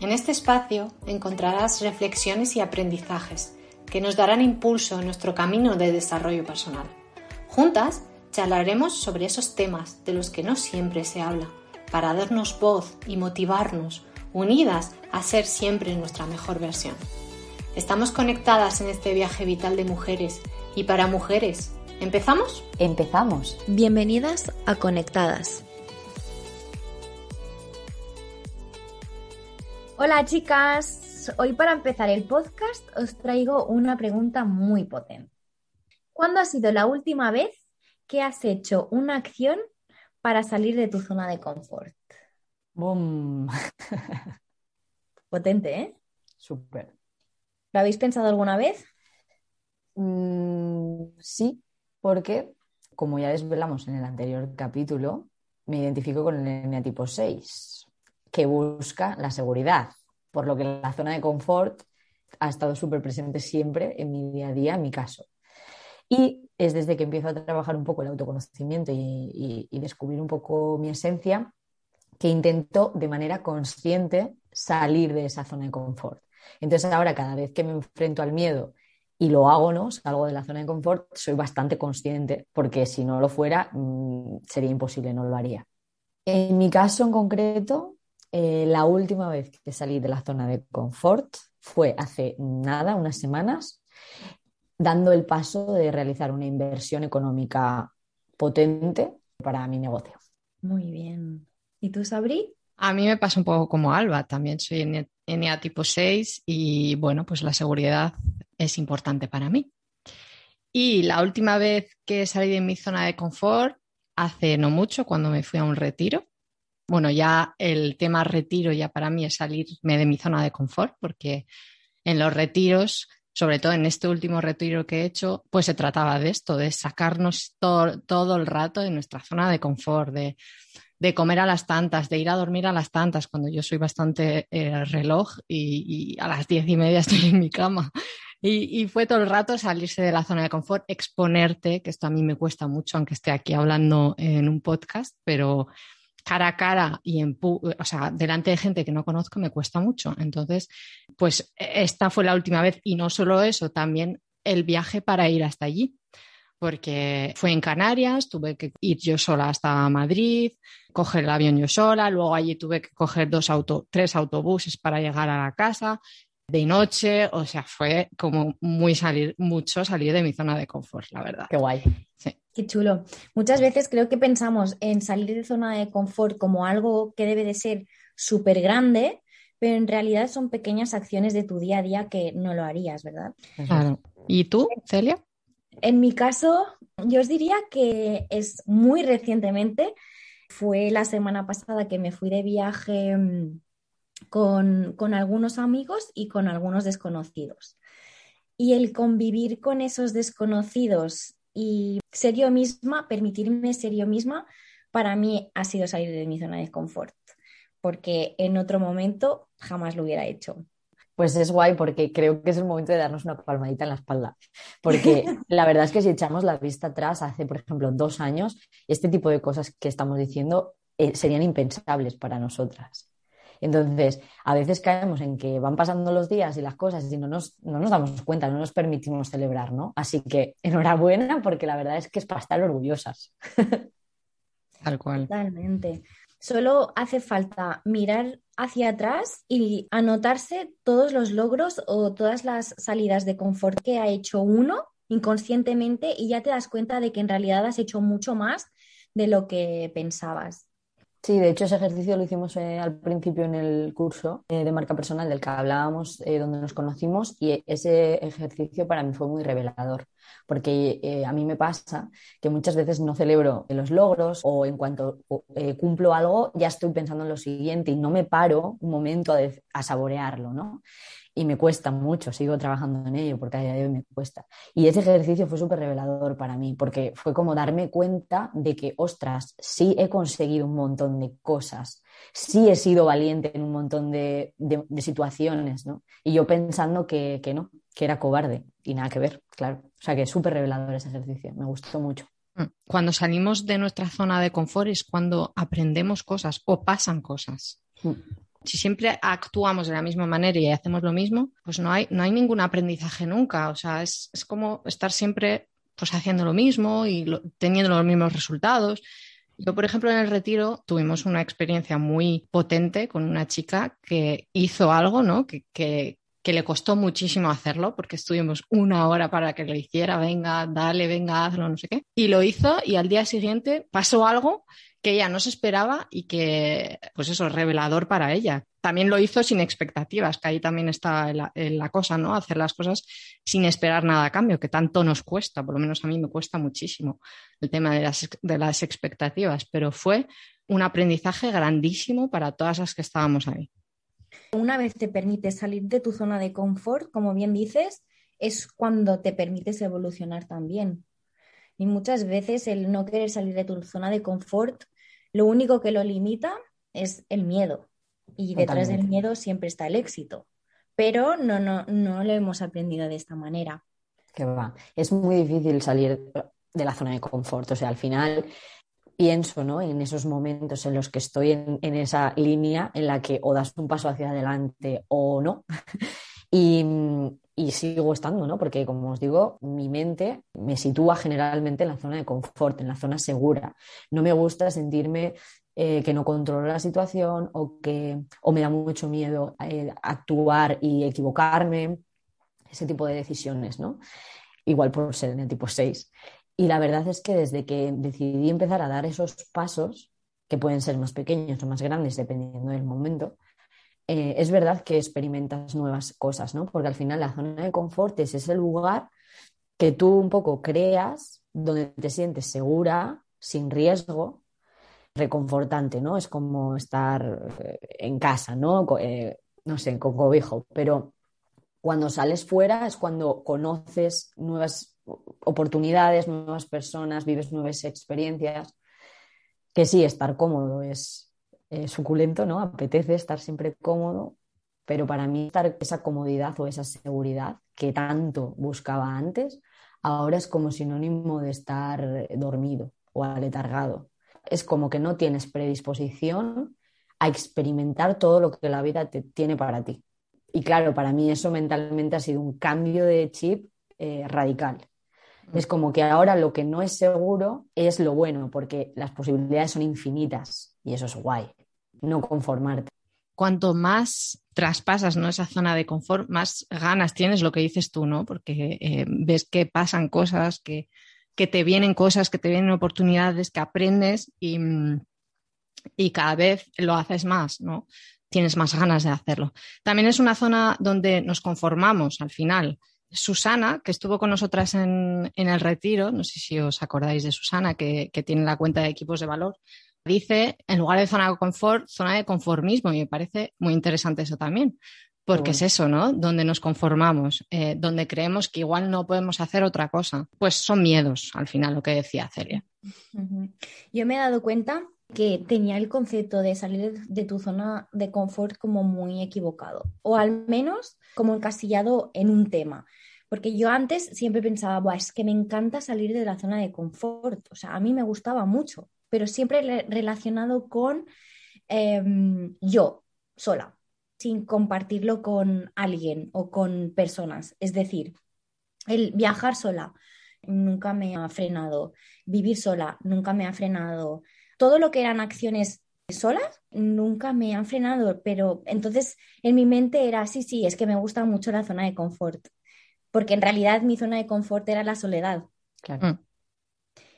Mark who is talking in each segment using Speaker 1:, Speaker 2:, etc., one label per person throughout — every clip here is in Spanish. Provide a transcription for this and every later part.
Speaker 1: En este espacio encontrarás reflexiones y aprendizajes que nos darán impulso en nuestro camino de desarrollo personal. Juntas charlaremos sobre esos temas de los que no siempre se habla, para darnos voz y motivarnos, unidas a ser siempre nuestra mejor versión. Estamos conectadas en este viaje vital de mujeres y para mujeres. ¿Empezamos?
Speaker 2: Empezamos.
Speaker 3: Bienvenidas a Conectadas. Hola chicas, hoy para empezar el podcast os traigo una pregunta muy potente. ¿Cuándo ha sido la última vez que has hecho una acción para salir de tu zona de confort? Potente, ¿eh?
Speaker 2: Súper.
Speaker 3: ¿Lo habéis pensado alguna vez?
Speaker 2: Mm, sí, porque como ya desvelamos en el anterior capítulo, me identifico con el eneatipo 6, que busca la seguridad, por lo que la zona de confort ha estado súper presente siempre en mi día a día, en mi caso. Y es desde que empiezo a trabajar un poco el autoconocimiento y, descubrir un poco mi esencia que intento de manera consciente salir de esa zona de confort. Entonces ahora cada vez que me enfrento al miedo y lo hago, ¿no? Salgo de la zona de confort, soy bastante consciente, porque si no lo fuera, mm, sería imposible, no lo haría. En mi caso en concreto, eh, la última vez que salí de la zona de confort fue hace nada, unas semanas, dando el paso de realizar una inversión económica potente para mi negocio.
Speaker 3: Muy bien. ¿Y tú, Sabri?
Speaker 4: A mí me pasa un poco como Alba, también soy NA tipo 6 y bueno, pues la seguridad es importante para mí. Y la última vez que salí de mi zona de confort, hace no mucho, cuando me fui a un retiro. Bueno, ya el tema retiro ya para mí es salirme de mi zona de confort, porque en los retiros, sobre todo en este último retiro que he hecho, pues se trataba de esto, de sacarnos todo el rato de nuestra zona de confort, de de comer a las tantas, de ir a dormir a las tantas, cuando yo soy bastante eh, reloj y, a las diez y media estoy en mi cama. Y, fue todo el rato salirse de la zona de confort, exponerte, que esto a mí me cuesta mucho, aunque esté aquí hablando en un podcast, pero cara a cara y en, o sea, delante de gente que no conozco me cuesta mucho. Entonces, pues esta fue la última vez y no solo eso, también el viaje para ir hasta allí porque fue en Canarias, tuve que ir yo sola hasta Madrid, coger el avión yo sola, luego allí tuve que coger dos auto, tres autobuses para llegar a la casa de noche, o sea, fue como muy salir, mucho salir de mi zona de confort, la verdad.
Speaker 2: Qué guay.
Speaker 3: Qué chulo. Muchas veces creo que pensamos en salir de zona de confort como algo que debe de ser súper grande, pero en realidad son pequeñas acciones de tu día a día que no lo harías, ¿verdad?
Speaker 4: Claro. ¿Y tú, Celia?
Speaker 3: En mi caso, yo os diría que es muy recientemente. Fue la semana pasada que me fui de viaje mm, con, con algunos amigos y con algunos desconocidos. Y el convivir con esos desconocidos y ser yo misma, permitirme ser yo misma, para mí ha sido salir de mi zona de confort, porque en otro momento jamás lo hubiera hecho
Speaker 2: pues es guay porque creo que es el momento de darnos una palmadita en la espalda. Porque la verdad es que si echamos la vista atrás, hace, por ejemplo, dos años, este tipo de cosas que estamos diciendo eh, serían impensables para nosotras. Entonces, a veces caemos en que van pasando los días y las cosas y no nos, no nos damos cuenta, no nos permitimos celebrar, ¿no? Así que enhorabuena porque la verdad es que es para estar orgullosas.
Speaker 4: Tal cual.
Speaker 3: Totalmente. Solo hace falta mirar hacia atrás y anotarse todos los logros o todas las salidas de confort que ha hecho uno inconscientemente y ya te das cuenta de que en realidad has hecho mucho más de lo que pensabas.
Speaker 2: Sí, de hecho ese ejercicio lo hicimos eh, al principio en el curso eh, de marca personal del que hablábamos, eh, donde nos conocimos, y ese ejercicio para mí fue muy revelador, porque a mí me pasa que muchas veces no celebro los logros o en cuanto cumplo algo ya estoy pensando en lo siguiente y no me paro un momento a, a saborearlo, ¿no? Y me cuesta mucho, sigo trabajando en ello porque a día de hoy me cuesta. Y ese ejercicio fue súper revelador para mí porque fue como darme cuenta de que, ostras, sí he conseguido un montón de cosas, sí he sido valiente en un montón de, situaciones, ¿no? Y yo pensando que, que, no, que era cobarde y nada que ver, claro. O sea que es súper revelador ese ejercicio, me gustó mucho.
Speaker 4: Mm. Cuando salimos de nuestra zona de confort es cuando aprendemos cosas o pasan cosas. Mm. Si siempre actuamos de la misma manera y hacemos lo mismo, pues no hay, no hay ningún aprendizaje nunca. O sea, es, es como estar siempre pues haciendo lo mismo y teniendo los mismos resultados. Yo, por ejemplo, en el retiro tuvimos una experiencia muy potente con una chica que hizo algo, ¿no? Que, que, le costó muchísimo hacerlo porque estuvimos una hora para que lo hiciera, venga, dale, venga, hazlo, no sé qué. Y lo hizo y al día siguiente pasó algo que ella no se esperaba y que, pues eso, es revelador para ella. También lo hizo sin expectativas, que ahí también está la, la, cosa, ¿no? Hacer las cosas sin esperar nada a cambio, que tanto nos cuesta, por lo menos a mí me cuesta muchísimo el tema de las, de las expectativas, pero fue un aprendizaje grandísimo para todas las que estábamos ahí.
Speaker 3: Una vez te permites salir de tu zona de confort, como bien dices, es cuando te permites evolucionar también. Y muchas veces el no querer salir de tu zona de confort, lo único que lo limita es el miedo. Y detrás del miedo siempre está el éxito. Pero no, no, no lo hemos aprendido de esta manera.
Speaker 2: Que va. Es muy difícil salir de la zona de confort. O sea, al final pienso ¿no? en esos momentos en los que estoy en, esa línea en la que o das un paso hacia adelante o no. y, y sigo estando, ¿no? Porque, como os digo, mi mente me sitúa generalmente en la zona de confort, en la zona segura. No me gusta sentirme eh, que no controlo la situación o que o me da mucho miedo eh, actuar y equivocarme, ese tipo de decisiones, ¿no? Igual por ser el tipo 6. Y la verdad es que desde que decidí empezar a dar esos pasos, que pueden ser más pequeños o más grandes dependiendo del momento, eh, es verdad que experimentas nuevas cosas, ¿no? Porque al final la zona de confort es ese lugar que tú un poco creas, donde te sientes segura, sin riesgo, reconfortante, ¿no? Es como estar eh, en casa, ¿no? Eh, no sé, con cobijo, pero cuando sales fuera es cuando conoces nuevas oportunidades, nuevas personas, vives nuevas experiencias, que sí, estar cómodo es, suculento, ¿no? Apetece estar siempre cómodo, pero para mí estar esa comodidad o esa seguridad que tanto buscaba antes, ahora es como sinónimo de estar dormido o aletargado. Es como que no tienes predisposición a experimentar todo lo que la vida te tiene para ti. Y claro, para mí eso mentalmente ha sido un cambio de chip eh, radical. Es como que ahora lo que no es seguro es lo bueno, porque las posibilidades son infinitas y eso es guay no conformarte.
Speaker 4: Cuanto más traspasas ¿no? esa zona de confort, más ganas tienes lo que dices tú, ¿no? Porque eh, ves que pasan cosas, que, que, te vienen cosas, que te vienen oportunidades, que aprendes y, y cada vez lo haces más, ¿no? Tienes más ganas de hacerlo. También es una zona donde nos conformamos al final. Susana, que estuvo con nosotras en, en, el retiro, no sé si os acordáis de Susana, que, que, tiene la cuenta de equipos de valor, dice, en lugar de zona de confort, zona de conformismo, y me parece muy interesante eso también, porque es eso, ¿no? Donde nos conformamos, eh, donde creemos que igual no podemos hacer otra cosa. Pues son miedos, al final, lo que decía Celia.
Speaker 3: Yo me he dado cuenta que tenía el concepto de salir de tu zona de confort como muy equivocado, o al menos como encasillado en un tema. Porque yo antes siempre pensaba, es que me encanta salir de la zona de confort, o sea, a mí me gustaba mucho, pero siempre relacionado con em, yo sola, sin compartirlo con alguien o con personas. Es decir, el viajar sola nunca me ha frenado, vivir sola nunca me ha frenado. Todo lo que eran acciones solas nunca me han frenado, pero entonces en mi mente era, sí, sí, es que me gusta mucho la zona de confort, porque en realidad mi zona de confort era la soledad. Claro. Mm.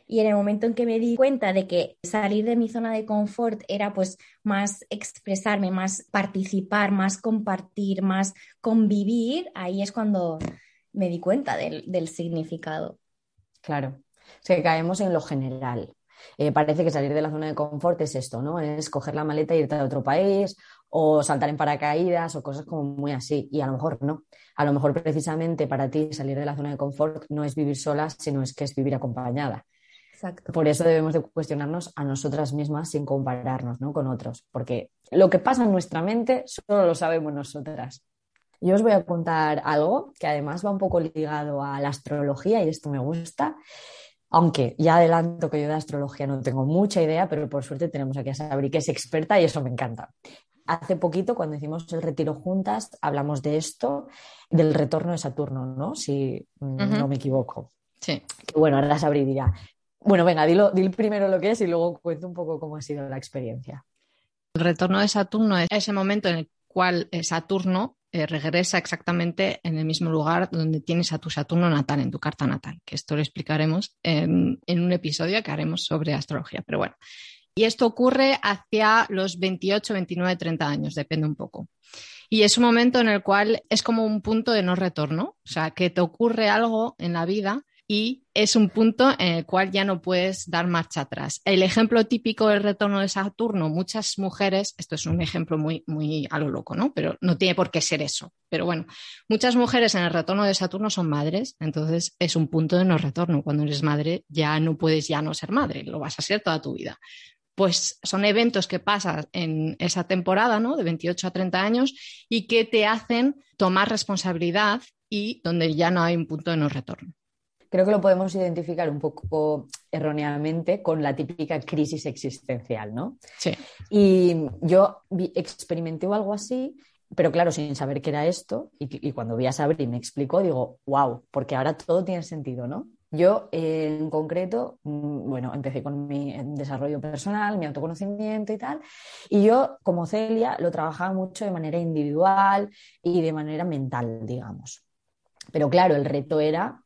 Speaker 3: Y en el momento en que me di cuenta de que salir de mi zona de confort era pues más expresarme, más participar, más compartir, más convivir, ahí es cuando me di cuenta del, significado.
Speaker 2: Claro, es que caemos en lo general. Eh, parece que salir de la zona de confort es esto, ¿no? Es coger la maleta e irte a otro país o saltar en paracaídas o cosas como muy así. Y a lo mejor no. A lo mejor precisamente para ti salir de la zona de confort no es vivir sola, sino es que es vivir acompañada. Por eso debemos de cuestionarnos a nosotras mismas sin compararnos con otros, porque lo que pasa en nuestra mente solo lo sabemos nosotras. Yo os voy a contar algo que además va un poco ligado a la astrología y esto me gusta, aunque ya adelanto que yo de astrología no tengo mucha idea, pero por suerte tenemos aquí a Sabri que es experta y eso me encanta. hace poquito, cuando hicimos el retiro juntas, hablamos de esto, del retorno de Saturno, ¿no? Si no me equivoco.
Speaker 4: Sí.
Speaker 2: Bueno, ahora Sabri dirá. Bueno, venga, dilo, dilo primero lo que es y luego cuento un poco cómo ha sido la experiencia.
Speaker 4: El retorno de Saturno es ese momento en el cual eh, Saturno eh, regresa exactamente en el mismo lugar donde tienes a tu Saturno natal, en tu carta natal, que esto lo explicaremos en, en un episodio que haremos sobre astrología. Pero bueno, y esto ocurre hacia los 28, 29, 30 años, depende un poco. Y es un momento en el cual es como un punto de no retorno, o sea, que te ocurre algo en la vida y es un punto en el cual ya no puedes dar marcha atrás. El ejemplo típico del retorno de Saturno, muchas mujeres, esto es un ejemplo muy, muy a lo loco, ¿no? Pero no tiene por qué ser eso. Pero bueno, muchas mujeres en el retorno de Saturno son madres, entonces es un punto de no retorno. Cuando eres madre ya no puedes ya no ser madre, lo vas a ser toda tu vida. Pues son eventos que pasan en esa temporada, ¿no? De 28 a 30 años y que te hacen tomar responsabilidad y donde ya no hay un punto de no retorno
Speaker 2: creo que lo podemos identificar un poco erróneamente con la típica crisis existencial, ¿no?
Speaker 4: Sí.
Speaker 2: Y yo experimenté algo así, pero claro, sin saber qué era esto, y, cuando vi a Sabri y me explicó, digo, wow, porque ahora todo tiene sentido, ¿no? Yo, en concreto, mm, bueno, empecé con mi desarrollo personal, mi autoconocimiento y tal, y yo, como Celia, lo trabajaba mucho de manera individual y de manera mental, digamos. Pero claro, el reto era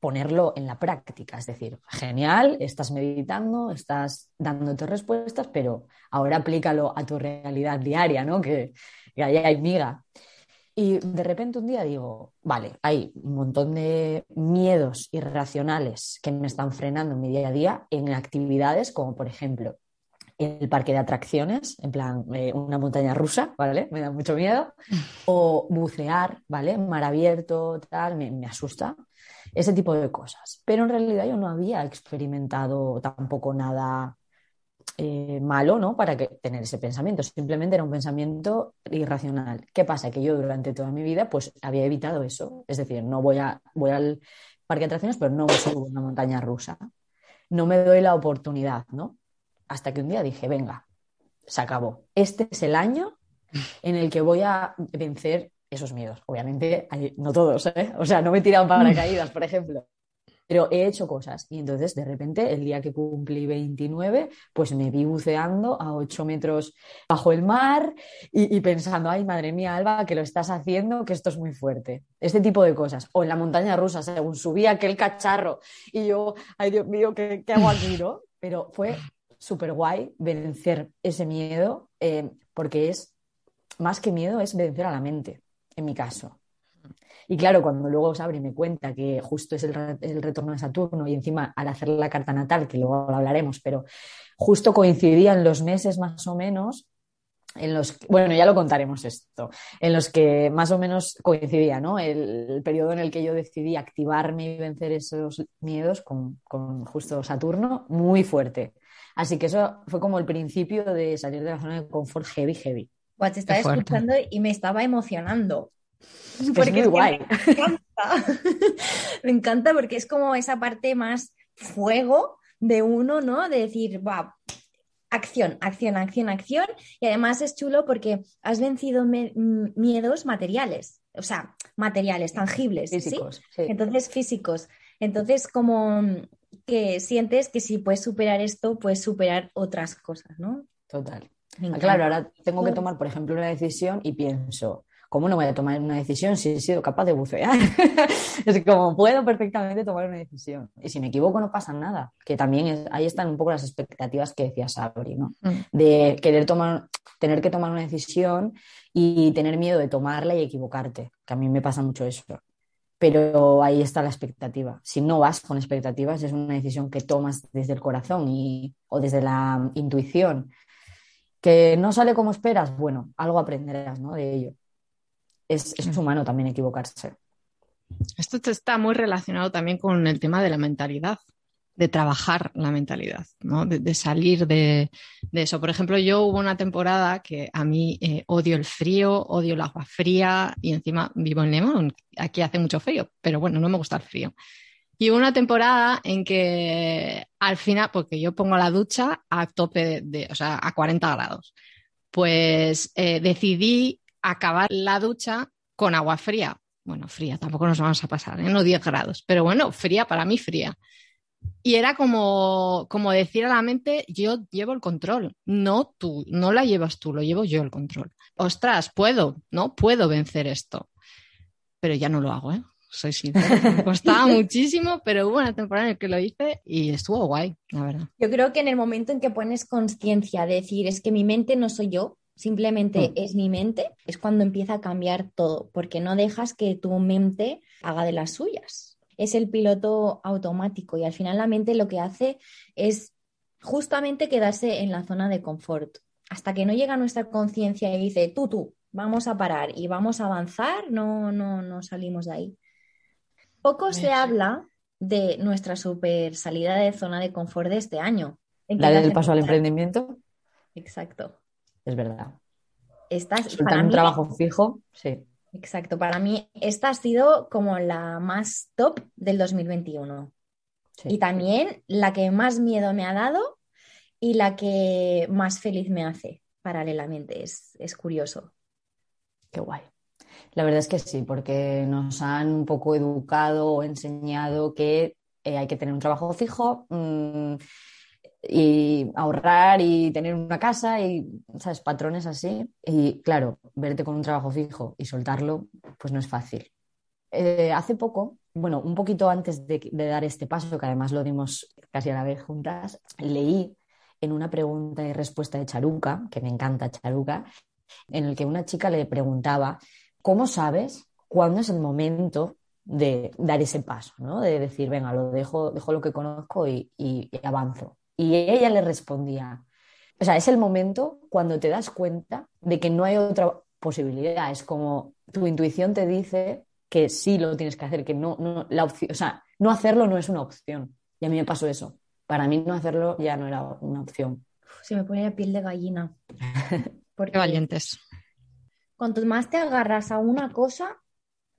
Speaker 2: ponerlo en la práctica. Es decir, genial, estás meditando, estás dándote respuestas, pero ahora aplícalo a tu realidad diaria, ¿no? Que, que ahí hay miga. Y de repente un día digo, vale, hay un montón de miedos irracionales que me están frenando en mi día a día en actividades como, por ejemplo, el parque de atracciones, en plan eh, una montaña rusa, ¿vale? Me da mucho miedo. O bucear, ¿vale? Mar abierto, tal, me, me asusta ese tipo de cosas. Pero en realidad yo no había experimentado tampoco nada eh, malo, ¿no? Para tener ese pensamiento. Simplemente era un pensamiento irracional. ¿Qué pasa? Que yo durante toda mi vida, pues había evitado eso. Es decir, no voy, a, voy al parque de atracciones, pero no me subo a una montaña rusa. No me doy la oportunidad, ¿no? Hasta que un día dije, venga, se acabó. Este es el año en el que voy a vencer esos miedos. Obviamente, no todos, ¿eh? O sea, no me he tirado paracaídas, por ejemplo. Pero he hecho cosas. Y entonces, de repente, el día que cumplí 29, pues me vi buceando a 8 metros bajo el mar y, pensando, ay, madre mía, Alba, que lo estás haciendo, que esto es muy fuerte. Este tipo de cosas. O en la montaña rusa, según subía aquel cacharro y yo, ay, Dios mío, ¿qué, hago aquí, no? Pero fue súper guay vencer ese miedo, eh, porque es, más que miedo, es vencer a la mente en mi caso. Y claro, cuando luego Sabri me cuenta que justo es el, retorno de Saturno y encima al hacer la carta natal, que luego lo hablaremos, pero justo coincidían los meses más o menos en los bueno, ya lo contaremos esto, en los que más o menos coincidía, ¿no? El, periodo en el que yo decidí activarme y vencer esos miedos con, con, justo Saturno, muy fuerte. Así que eso fue como el principio de salir de la zona de confort heavy, heavy
Speaker 3: te estaba escuchando y me estaba emocionando.
Speaker 2: Porque es muy guay.
Speaker 3: Me encanta. me encanta porque es como esa parte más fuego de uno, ¿no? De decir, wow, acción, acción, acción, acción. Y además es chulo porque has vencido miedos materiales, o sea, materiales, tangibles.
Speaker 2: Físicos.
Speaker 3: ¿sí? Entonces, físicos. Entonces, como que sientes que si puedes superar esto, puedes superar otras cosas, ¿no?
Speaker 2: Total. Ah, claro, ahora tengo que tomar, por ejemplo, una decisión y pienso, ¿cómo no voy a tomar una decisión si he sido capaz de bucear? es como puedo perfectamente tomar una decisión. Y si me equivoco no pasa nada, que también ahí están un poco las expectativas que decía Sabri, ¿no? Mm. De querer tomar, tener que tomar una decisión y tener miedo de tomarla y equivocarte, que a mí me pasa mucho eso. Pero ahí está la expectativa. Si no vas con expectativas, es una decisión que tomas desde el corazón y, o desde la intuición que no sale como esperas, bueno, algo aprenderás ¿no? de ello. Es, es humano también equivocarse.
Speaker 4: Esto está muy relacionado también con el tema de la mentalidad, de trabajar la mentalidad, ¿no? de, salir de, eso. Por ejemplo, yo hubo una temporada que a mí eh, odio el frío, odio el agua fría y encima vivo en León, aquí hace mucho frío, pero bueno, no me gusta el frío. Y una temporada en que al final, porque yo pongo la ducha a tope de, o sea, a 40 grados. pues eh, decidí acabar la ducha con agua fría. Bueno, fría, tampoco nos vamos a pasar, ¿eh? no 10 grados, pero bueno, fría, para mí fría. Y era como, como decir a la mente, yo llevo el control, no tú, no la llevas tú, lo llevo yo el control. Ostras, puedo, ¿no? Puedo vencer esto. Pero ya no lo hago, ¿eh? Soy sincera. Me costaba muchísimo, pero hubo una temporada en la que lo hice y estuvo guay, la verdad.
Speaker 3: Yo creo que en el momento en que pones conciencia de decir, es que mi mente no soy yo, simplemente mm. es mi mente, es cuando empieza a cambiar todo, porque no dejas que tu mente haga de las suyas. Es el piloto automático y al final la mente lo que hace es justamente quedarse en la zona de confort. Hasta que no llega nuestra conciencia y dice, tú, tú, vamos a parar y vamos a avanzar, no, no, no salimos de ahí. Poco se habla de nuestra super salida de zona de confort de este año.
Speaker 2: ¿La del paso al emprendimiento?
Speaker 3: Exacto.
Speaker 2: Es verdad.
Speaker 3: Estás,
Speaker 2: para un trabajo fijo, sí.
Speaker 3: Exacto. Para mí, esta ha sido como la más top del 2021. Y también la que más miedo me ha dado y la que más feliz me hace paralelamente. Es, es curioso.
Speaker 2: Qué guay. La verdad es que sí, porque nos han un poco educado o enseñado que eh, hay que tener un trabajo fijo mm, y ahorrar y tener una casa y, ¿sabes? Patrones así. Y claro, verte con un trabajo fijo y soltarlo, pues no es fácil. Eh, hace poco, bueno, un poquito antes de, de dar este paso, que además lo dimos casi a la vez juntas, leí en una pregunta y respuesta de Charuca, que me encanta Charuca, en el que una chica le preguntaba, ¿cómo sabes cuándo es el momento de dar ese paso, ¿no? de decir, venga, lo dejo, dejo lo que conozco y, avanzo? Y ella le respondía, o sea, es el momento cuando te das cuenta de que no hay otra posibilidad. Es como tu intuición te dice que sí lo tienes que hacer, que no, no la opción, o sea, no hacerlo no es una opción. Y a mí me pasó eso. Para mí no hacerlo ya no era una opción.
Speaker 3: Se me pone la piel de gallina.
Speaker 4: Qué valientes.
Speaker 3: Cuanto más te agarras a una cosa,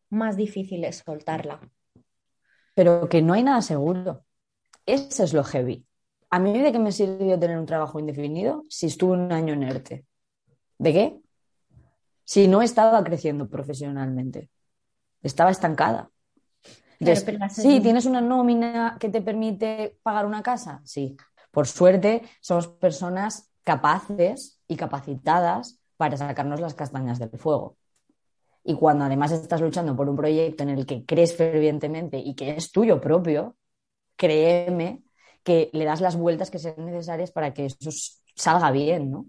Speaker 3: más difícil es soltarla.
Speaker 2: Pero que no hay nada seguro. Eso es lo heavy. ¿A mí de qué me sirvió tener un trabajo indefinido si estuve un año en ERTE? ¿De qué? Si no estaba creciendo profesionalmente. Estaba estancada. sí, tienes una nómina que te permite pagar una casa. Sí. Por suerte, somos personas capaces y capacitadas para sacarnos las castañas del fuego. Y cuando además estás luchando por un proyecto en el que crees fervientemente y que es tuyo propio, créeme que le das las vueltas que sean necesarias para que eso salga bien, ¿no?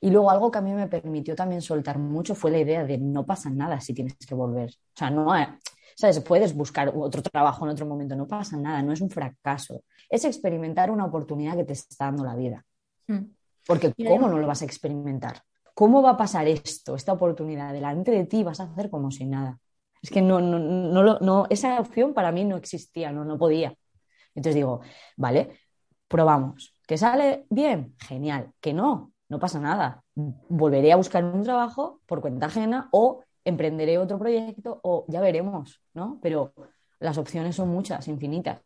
Speaker 2: Y luego algo que a mí me permitió también soltar mucho fue la idea de no pasa nada si tienes que volver. O sea, no, ¿sabes? Puedes buscar otro trabajo en otro momento, no pasa nada, no es un fracaso. Es experimentar una oportunidad que te está dando la vida. Hmm. Porque ¿cómo no lo vas a experimentar? ¿Cómo va a pasar esto, esta oportunidad delante de ti? Vas a hacer como si nada. Es que no, no, no, no, esa opción para mí no existía, no, no podía. Entonces digo, vale, probamos. ¿Que sale bien? Genial. Que no, no pasa nada. Volveré a buscar un trabajo por cuenta ajena o emprenderé otro proyecto o ya veremos, ¿no? Pero las opciones son muchas, infinitas.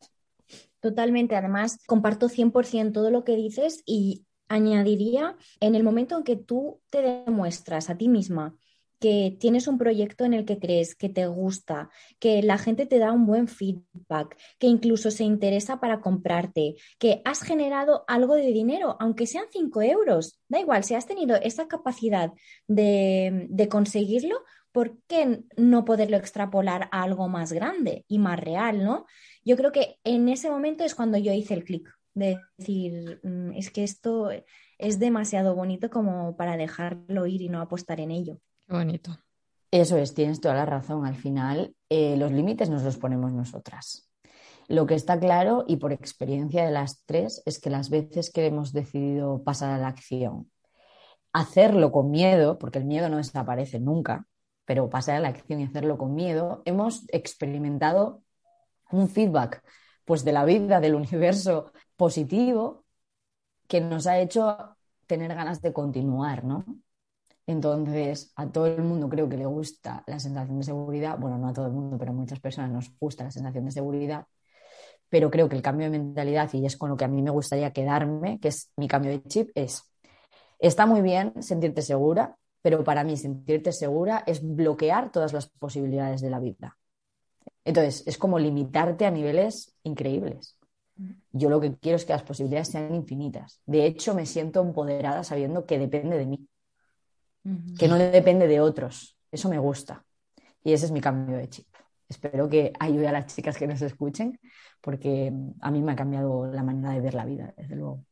Speaker 3: Totalmente. Además, comparto 100% todo lo que dices y añadiría, en el momento en que tú te demuestras a ti misma que tienes un proyecto en el que crees, que te gusta, que la gente te da un buen feedback, que incluso se interesa para comprarte, que has generado algo de dinero, aunque sean 5 euros, da igual, si has tenido esa capacidad de, de conseguirlo, ¿por qué no poderlo extrapolar a algo más grande y más real, no? Yo creo que en ese momento es cuando yo hice el clic de decir, mm, es que esto es demasiado bonito como para dejarlo ir y no apostar en ello.
Speaker 4: Qué bonito.
Speaker 2: Eso es, tienes toda la razón. Al final, eh, los límites nos los ponemos nosotras. Lo que está claro, y por experiencia de las tres, es que las veces que hemos decidido pasar a la acción, hacerlo con miedo, porque el miedo no desaparece nunca, pero pasar a la acción y hacerlo con miedo, hemos experimentado un feedback pues de la vida, del universo positivo que nos ha hecho tener ganas de continuar, ¿no? Entonces, a todo el mundo creo que le gusta la sensación de seguridad, bueno, no a todo el mundo, pero a muchas personas nos gusta la sensación de seguridad, pero creo que el cambio de mentalidad, y es con lo que a mí me gustaría quedarme, que es mi cambio de chip, es Está muy bien sentirte segura, pero para mí sentirte segura es bloquear todas las posibilidades de la vida. Entonces, es como limitarte a niveles increíbles. Yo lo que quiero es que las posibilidades sean infinitas. De hecho, me siento empoderada sabiendo que depende de mí, que no depende de otros. Eso me gusta. Y ese es mi cambio de chip. Espero que ayude a las chicas que nos escuchen, porque a mí me ha cambiado la manera de ver la vida, desde luego.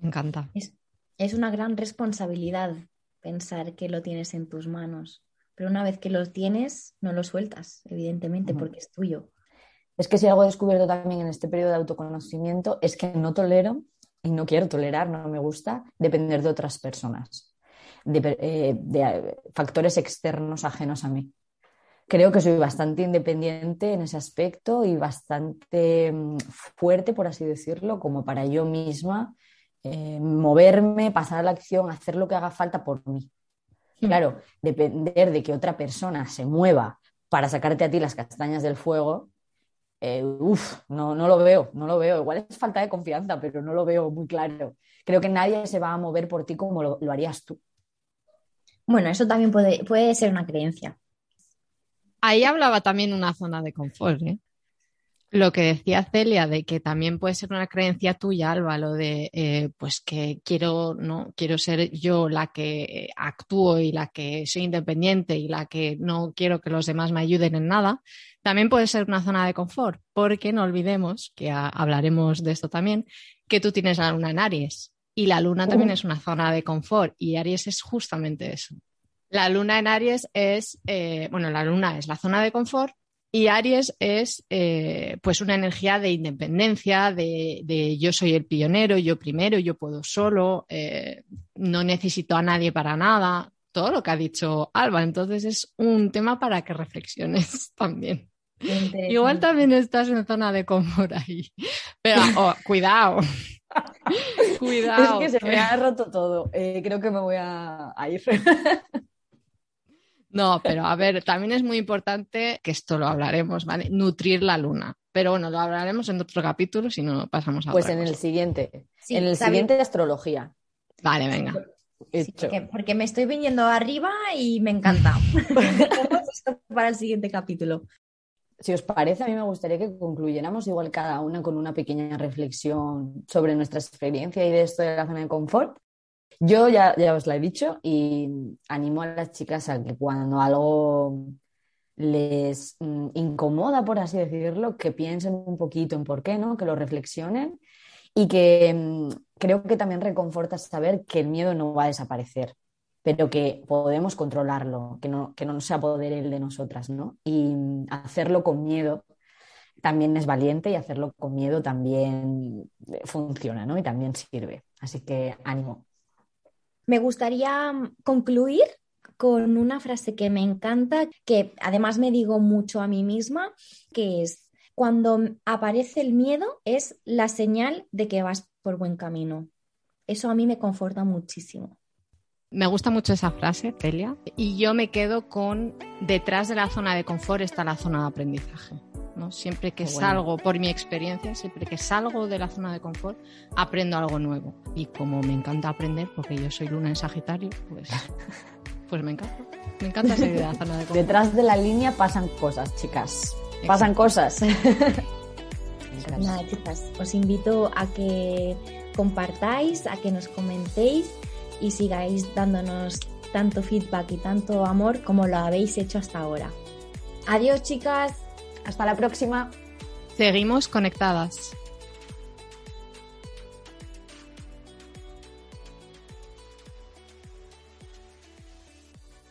Speaker 4: Me encanta.
Speaker 3: Es, una gran responsabilidad pensar que lo tienes en tus manos, pero una vez que lo tienes, no lo sueltas, evidentemente, porque es tuyo.
Speaker 2: Es que si algo he descubierto también en este periodo de autoconocimiento es que no tolero y no quiero tolerar, no me gusta depender de otras personas, de, eh, de factores externos ajenos a mí creo que soy bastante independiente en ese aspecto y bastante mm, fuerte, por así decirlo, como para yo misma eh, moverme, pasar a la acción, hacer lo que haga falta por mí. Hmm. Claro, depender de que otra persona se mueva para sacarte a ti las castañas del fuego, eh, uff, no, no lo veo, no lo veo. Igual es falta de confianza, pero no lo veo muy claro. Creo que nadie se va a mover por ti como lo, lo harías tú.
Speaker 3: Bueno, eso también puede, puede ser una creencia
Speaker 4: ahí hablaba también una zona de confort. ¿eh? Lo que decía Celia de que también puede ser una creencia tuya, Alba, lo de eh, pues que quiero, no, quiero ser yo la que actúo y la que soy independiente y la que no quiero que los demás me ayuden en nada, también puede ser una zona de confort, porque no olvidemos, que hablaremos de esto también, que tú tienes la luna en Aries y la luna también es una zona de confort y Aries es justamente eso. La luna en Aries es, eh, bueno, la luna es la zona de confort y Aries es eh, pues una energía de independencia, de, yo soy el pionero, yo primero, yo puedo solo, eh, no necesito a nadie para nada, todo lo que ha dicho Alba. Entonces es un tema para que reflexiones también. Igual también estás en zona de confort ahí. Pero oh, cuidado. cuidado.
Speaker 2: Es que se me ha roto todo. creo que me voy a ir.
Speaker 4: No, pero a ver, también es muy importante que esto lo hablaremos, ¿vale? Nutrir la luna. Pero bueno, lo hablaremos en otro capítulo si no pasamos a
Speaker 2: Pues en el siguiente. en el siguiente de astrología.
Speaker 4: Vale, venga.
Speaker 3: porque, me estoy viniendo arriba y me encanta. para el siguiente capítulo.
Speaker 2: Si os parece, a mí me gustaría que concluyéramos igual cada una con una pequeña reflexión sobre nuestra experiencia y de esto de la zona de confort. Yo ya, ya os la he dicho y animo a las chicas a que cuando algo les mm, incomoda, por así decirlo, que piensen un poquito en por qué, ¿no? Que lo reflexionen y que mm, creo que también reconforta saber que el miedo no va a desaparecer, pero que podemos controlarlo, que no, que no se el de nosotras, ¿no? Y mm, hacerlo con miedo también es valiente y hacerlo con miedo también funciona, ¿no? Y también sirve. Así que ánimo.
Speaker 3: Me gustaría mm, concluir con una frase que me encanta, que además me digo mucho a mí misma, que es, cuando aparece el miedo es la señal de que vas por buen camino. Eso a mí me conforta muchísimo.
Speaker 4: Me gusta mucho esa frase, Celia, y yo me quedo con detrás de la zona de confort está la zona de aprendizaje. Siempre que salgo, por mi experiencia, siempre que salgo de la zona de confort, aprendo algo nuevo. Y como me encanta aprender, porque yo soy luna en Sagitario, pues, pues me encanta. Me encanta salir de la zona de confort.
Speaker 2: Detrás de la línea pasan cosas, chicas. Pasan cosas.
Speaker 3: Nada, chicas, os invito a que compartáis, a que nos comentéis y sigáis dándonos tanto feedback y tanto amor como lo habéis hecho hasta ahora. Adiós, chicas. Hasta la próxima.
Speaker 4: Seguimos conectadas.